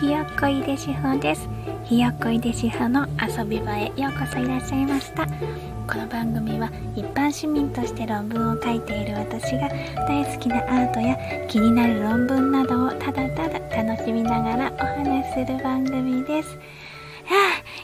ひよっこいでしほです。ひよっこいでしほの遊び場へようこそいらっしゃいました。この番組は一般市民として論文を書いている私が大好きなアートや気になる論文などをただただ楽しみながらお話しする番組です。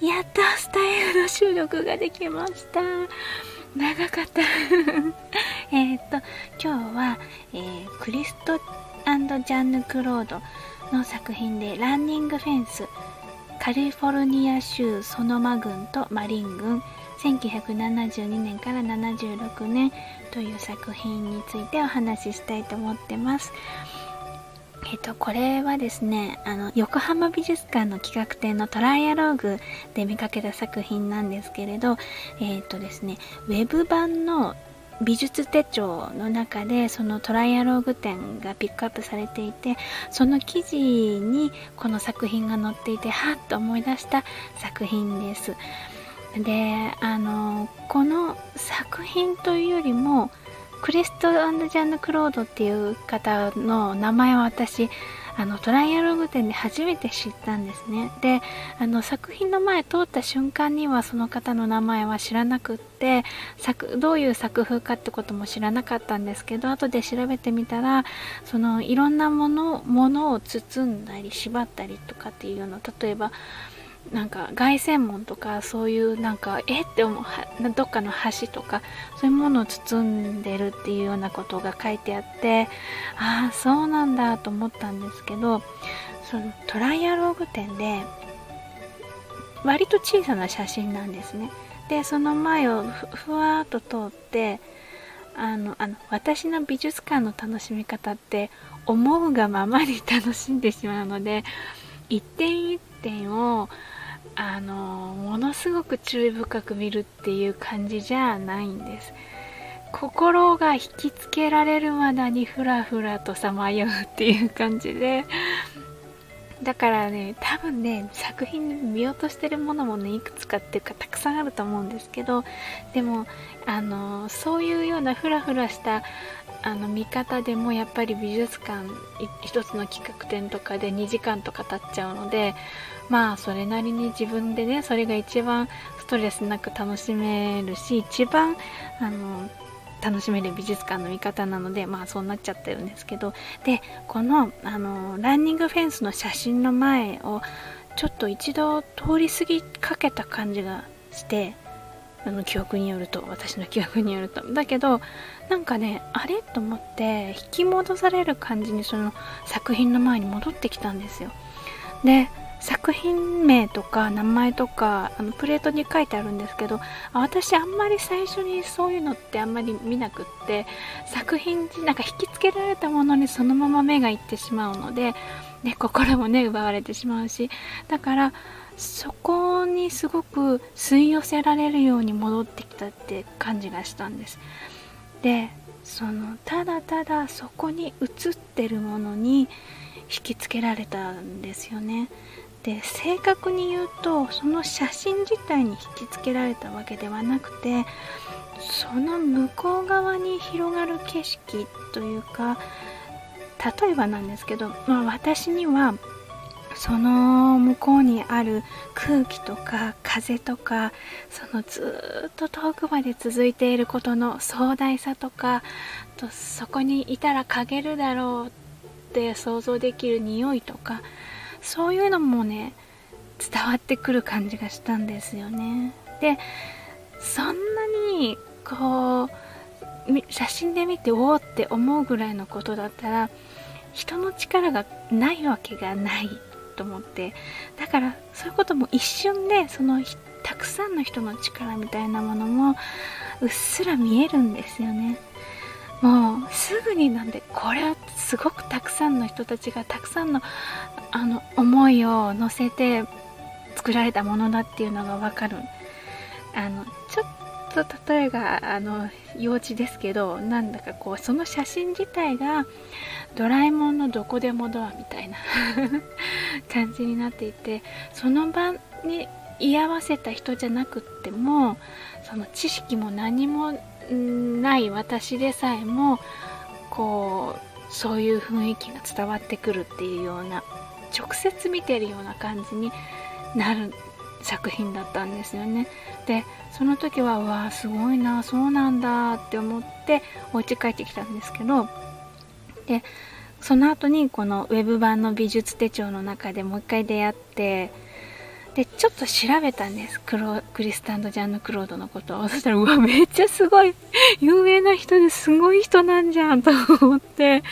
あやっとスタイルの収録ができました。長かった。えっと今日は、えー、クリストジャンヌ・クロード。の作品でランニングフェンスカリフォルニア州ソノマ郡とマリン郡1972年から76年という作品についてお話ししたいと思ってます。えっと、これはですね、あの、横浜美術館の企画展のトライアローグで見かけた作品なんですけれど、えっとですね、ウェブ版の美術手帳の中でそのトライアローグ展がピックアップされていてその記事にこの作品が載っていてはっと思い出した作品です。であのこの作品というよりもクリストジャンヌ・クロードっていう方の名前は私あのトライアログ展で初めて知ったんですね。であの作品の前通った瞬間にはその方の名前は知らなくって作どういう作風かってことも知らなかったんですけど後で調べてみたらそのいろんなものものを包んだり縛ったりとかっていうの例えばなんか凱旋門とかそういうなんかえって思うどっかの橋とかそういうものを包んでるっていうようなことが書いてあってああそうなんだと思ったんですけどそのトライアローグ展で割と小さな写真なんですね。でその前をふわーっと通ってあのあの私の美術館の楽しみ方って思うがままに楽しんでしまうので一点一点をあのものすごく注意深く見るっていう感じじゃないんです。心が引きつけられるまでにふらふらとさまようっていう感じで。だからね多分ね作品で見落としてるものもねいくつかっていうかたくさんあると思うんですけどでもあのそういうようなふらふらしたあの見方でもやっぱり美術館一つの企画展とかで2時間とか経っちゃうのでまあそれなりに自分でねそれが一番ストレスなく楽しめるし一番あの楽しめる美術館の見方なのでまあそうなっちゃってるんですけどでこのあのランニングフェンスの写真の前をちょっと一度通り過ぎかけた感じがしてあの記憶によると私の記憶によると。だけどなんかねあれ？と思って引き戻される感じにその作品の前に戻ってきたんですよ。で作品名とか名前とかあのプレートに書いてあるんですけど私あんまり最初にそういうのってあんまり見なくって作品なんか引きつけられたものにそのまま目がいってしまうので、ね、心もね奪われてしまうしだからそこにすごく吸い寄せられるように戻ってきたって感じがしたんです。でそのただただそこに映ってるものに引きつけられたんですよね。で正確に言うとその写真自体に引きつけられたわけではなくてその向こう側に広がる景色というか例えばなんですけど、まあ、私にはその向こうにある空気とか風とかそのずっと遠くまで続いていることの壮大さとかとそこにいたら嗅げるだろうって想像できる匂いとかそういうのもね伝わってくる感じがしたんですよね。でそんなにこう写真で見ておおって思うぐらいのことだったら人の力がないわけがないと思ってだからそういうことも一瞬でそのたくさんの人の力みたいなものもうっすら見えるんですよね。もうすぐになんでこれはすごくたくさんの人たちがたくさんのあの思いを乗せて作られたものだっていうのがわかる。あのちょっと例えがあの幼稚ですけどなんだかこうその写真自体がドラえもんのどこでもドアみたいな 感じになっていてその場に居合わせた人じゃなくってもその知識も何もない私でさえもこうそういう雰囲気が伝わってくるっていうような直接見てるような感じになる作品だったんですよね。でその時はうわすごいなそうなんだって思ってお家帰ってきたんですけどでその後にこのウェブ版の美術手帳の中でもう一回出会ってでちょっと調べたんです。クロクリスタンド・ジャンヌ・クロードのことを。そしたらうわめっちゃすごい有名な人ですごい人なんじゃんと思って。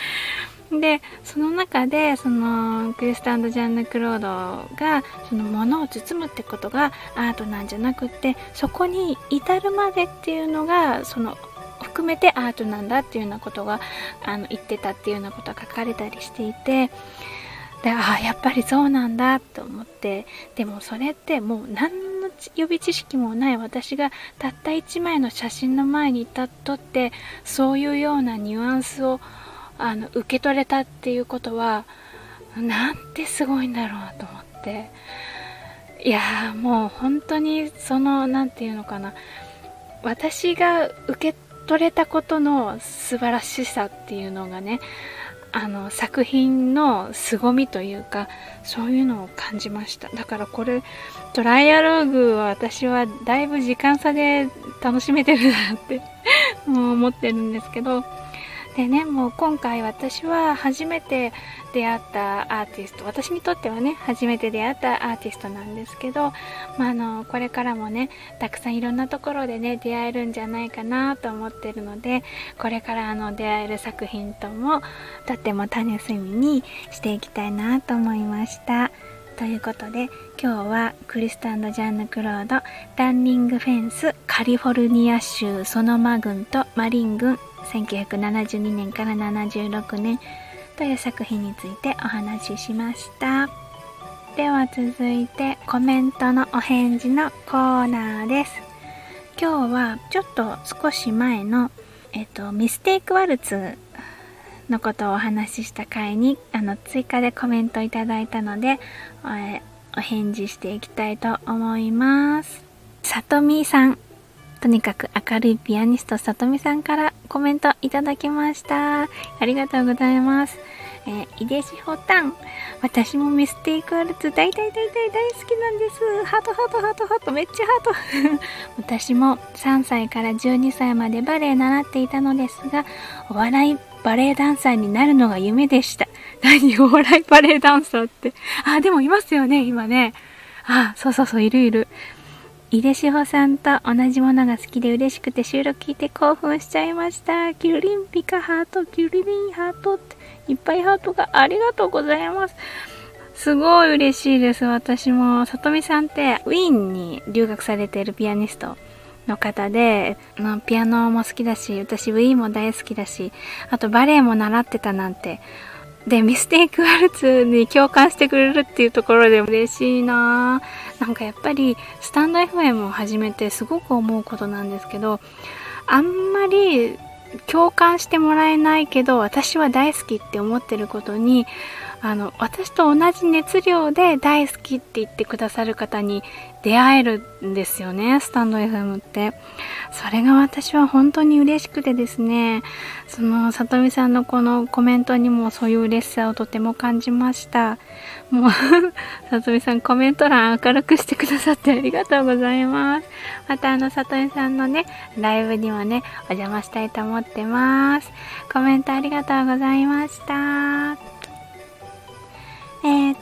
でその中でそのクリスタンド・ジャンヌ・クロードがその物を包むってことがアートなんじゃなくってそこに至るまでっていうのがその含めてアートなんだっていうようなことがあの言ってたっていうようなことが書かれたりしていてでああやっぱりそうなんだと思ってでもそれってもう何の予備知識もない私がたった1枚の写真の前に立っとってそういうようなニュアンスをあの受け取れたっていうことはなんてすごいんだろうと思って。いやもう本当にその何て言うのかな。私が受け取れたことの素晴らしさっていうのがねあの作品の凄みというかそういうのを感じました。だからこれトライアローグは私はだいぶ時間差で楽しめてるなってもう思ってるんですけどでねもう今回私は初めて出会ったアーティスト私にとってはね初めて出会ったアーティストなんですけど、まあ、あのこれからもねたくさんいろんなところでね出会えるんじゃないかなと思ってるのでこれからあの出会える作品ともとっても楽しみにしていきたいなと思いました。ということで今日はクリスタンド・ジャンヌ・クロードランニングフェンスカリフォルニア州ソノマ郡とマリン郡1972年から76年という作品についてお話ししました。では続いてコメントのお返事のコーナーです。今日はちょっと少し前のえっとミステイクワルツのことをお話しした回にあの追加でコメントいただいたのでお返事していきたいと思いますさとみさんとにかく明るいピアニストさとみさんからコメントいただきました。ありがとうございます。えー、井出志保タン。私もミステイクアルツ大大大大大好きなんです。ハートハートハートハートめっちゃハート。私も3歳から12歳までバレエ習っていたのですが、お笑いバレエダンサーになるのが夢でした。何お笑いバレエダンサーって。あ、でもいますよね、今ね。あ、そうそうそう、いるいる。井出志保さんと同じものが好きで嬉しくて収録聞いて興奮しちゃいました。キュリンピカハート、キュリリンハートっていっぱいハートがありがとうございます。すごい嬉しいです。私も。さとみさんってウィーンに留学されているピアニストの方で、ピアノも好きだし、私ウィーも大好きだし、あとバレエも習ってたなんて。で、ミステイクワルツに共感してくれるっていうところで嬉しいな。なんかやっぱり、スタンド FM を始めてすごく思うことなんですけど、あんまり共感してもらえないけど、私は大好きって思ってることに、あの、私と同じ熱量で大好きって言ってくださる方に出会えるんですよね、スタンド FM って。それが私は本当に嬉しくてですね、その、さとみさんのこのコメントにもそういう嬉しさをとても感じました。もうさとみさんコメント欄明るくしてくださってありがとうございます。またあの、さとみさんのね、ライブにもね、お邪魔したいと思ってます。コメントありがとうございました。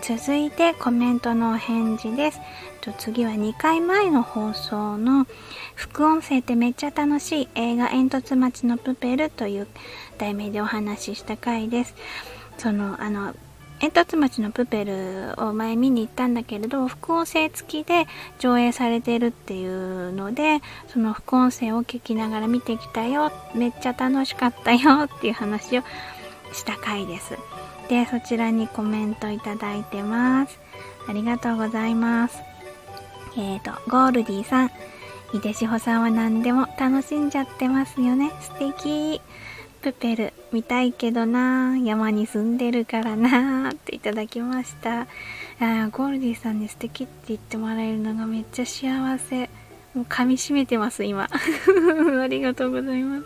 続いてコメントのお返事です。と次は2回前の放送の副音声ってめっちゃ楽しい映画煙突町のプペルという題名でお話しした回です。その、あの、煙突町のプペルを前見に行ったんだけれど、副音声付きで上映されてるっていうので、その副音声を聞きながら見てきたよ、めっちゃ楽しかったよっていう話をした回です。でそちらにコメントいただいてます。ありがとうございます。えーとゴールディさん。井出志保さんは何でも楽しんじゃってますよね。素敵。プペル見たいけどな。山に住んでるからなっていただきました。あゴールディさんに素敵って言ってもらえるのがめっちゃ幸せ。もう噛み締めてます今。ありがとうございます。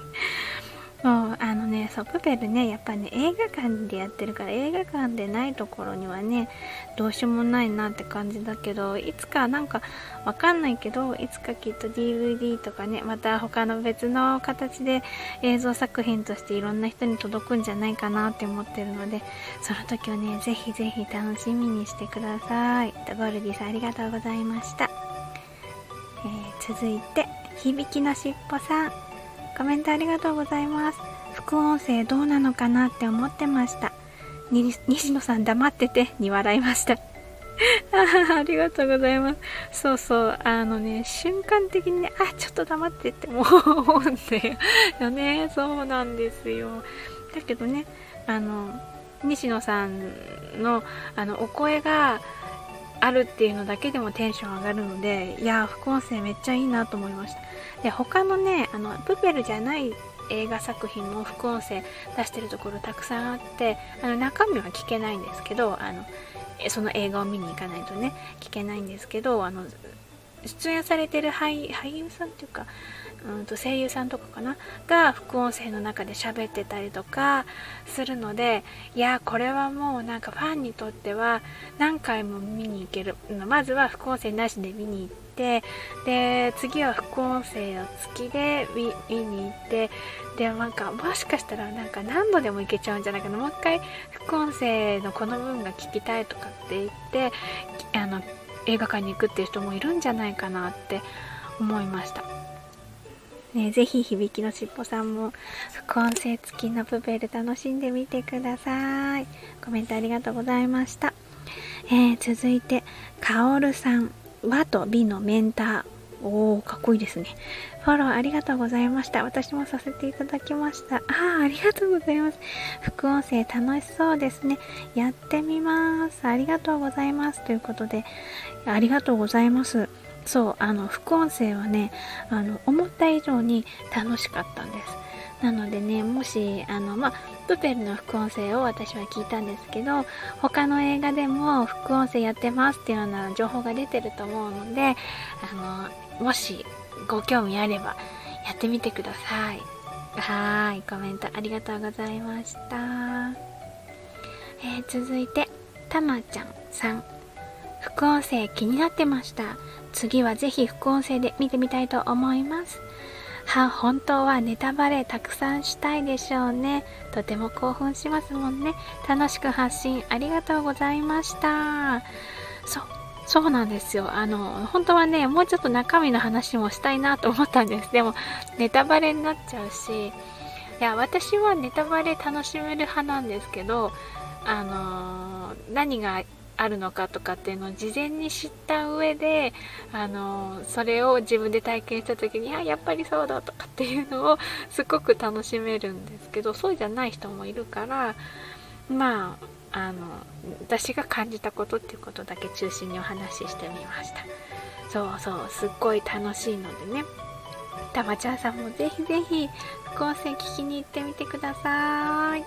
そうあのねそうプペルねやっぱね映画館でやってるから映画館でないところにはねどうしようもないなって感じだけどいつかなんかわかんないけどいつかきっと DVD とかねまた他の別の形で映像作品としていろんな人に届くんじゃないかなって思ってるのでその時をねぜひぜひ楽しみにしてください。ゴルディさんありがとうございました、えー、続いて響きのしっぽさん。コメントありがとうございます。副音声どうなのかなって思ってました。西野さん黙っててに笑いました。ありがとうございます。そうそう、あのね、瞬間的にね、あ、ちょっと黙ってって思うんだよね。そうなんですよ。だけどね、あの、西野さんのあのお声があるっていうのだけでもテンション上がるので、いや、副音声めっちゃいいなと思いました。で他のねあのプペルじゃない映画作品も副音声出してるところたくさんあってあの中身は聞けないんですけどあのその映画を見に行かないとね聞けないんですけどあの出演されてる俳優さんっていうかうんと声優さんとかかな？が副音声の中で喋ってたりとかするのでいやこれはもうなんかファンにとっては何回も見に行ける。まずは副音声なしで見に行ってで次は副音声を付きで見に行ってでなんかもしかしたらなんか何度でも行けちゃうんじゃないかな。もう一回副音声のこの部分が聞きたいとかって言ってあの映画館に行くっていう人もいるんじゃないかなって思いました。ね、ぜひ響きのしっぽさんも副音声付きのプペル楽しんでみてください。コメントありがとうございました。えー、続いて、かおるさん、和と美のメンター。おー、かっこいいですね。フォローありがとうございました。私もさせていただきました。ああ、ありがとうございます。副音声楽しそうですね。やってみます。ありがとうございます。ということで、ありがとうございます。そうあの副音声はねあの思った以上に楽しかったんですなのでねもしあのまあプペルの副音声を私は聞いたんですけど他の映画でも副音声やってますっていうような情報が出てると思うのであのもしご興味あればやってみてくださいはいコメントありがとうございました、えー、続いてたまちゃんさん副音声気になってました次はぜひ副音声で見てみたいと思います。は、本当はネタバレたくさんしたいでしょうね。とても興奮しますもんね。楽しく発信ありがとうございました。そう、そうなんですよ。あの、本当はね、もうちょっと中身の話もしたいなと思ったんです。でも、ネタバレになっちゃうし、いや、私はネタバレ楽しめる派なんですけど、あのー、何があるのかとかっていうのを事前に知った上であのそれを自分で体験した時にあやっぱりそうだとかっていうのをすごく楽しめるんですけどそうじゃない人もいるからまああの私が感じたことっていうことだけ中心にお話ししてみましたそうそうすっごい楽しいのでねたまちゃんさんもぜひぜひ副音声聞きに行ってみてください。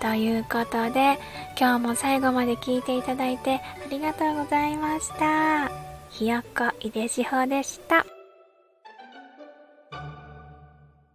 ということで、今日も最後まで聞いていただいてありがとうございました。ひよこいでしほでした。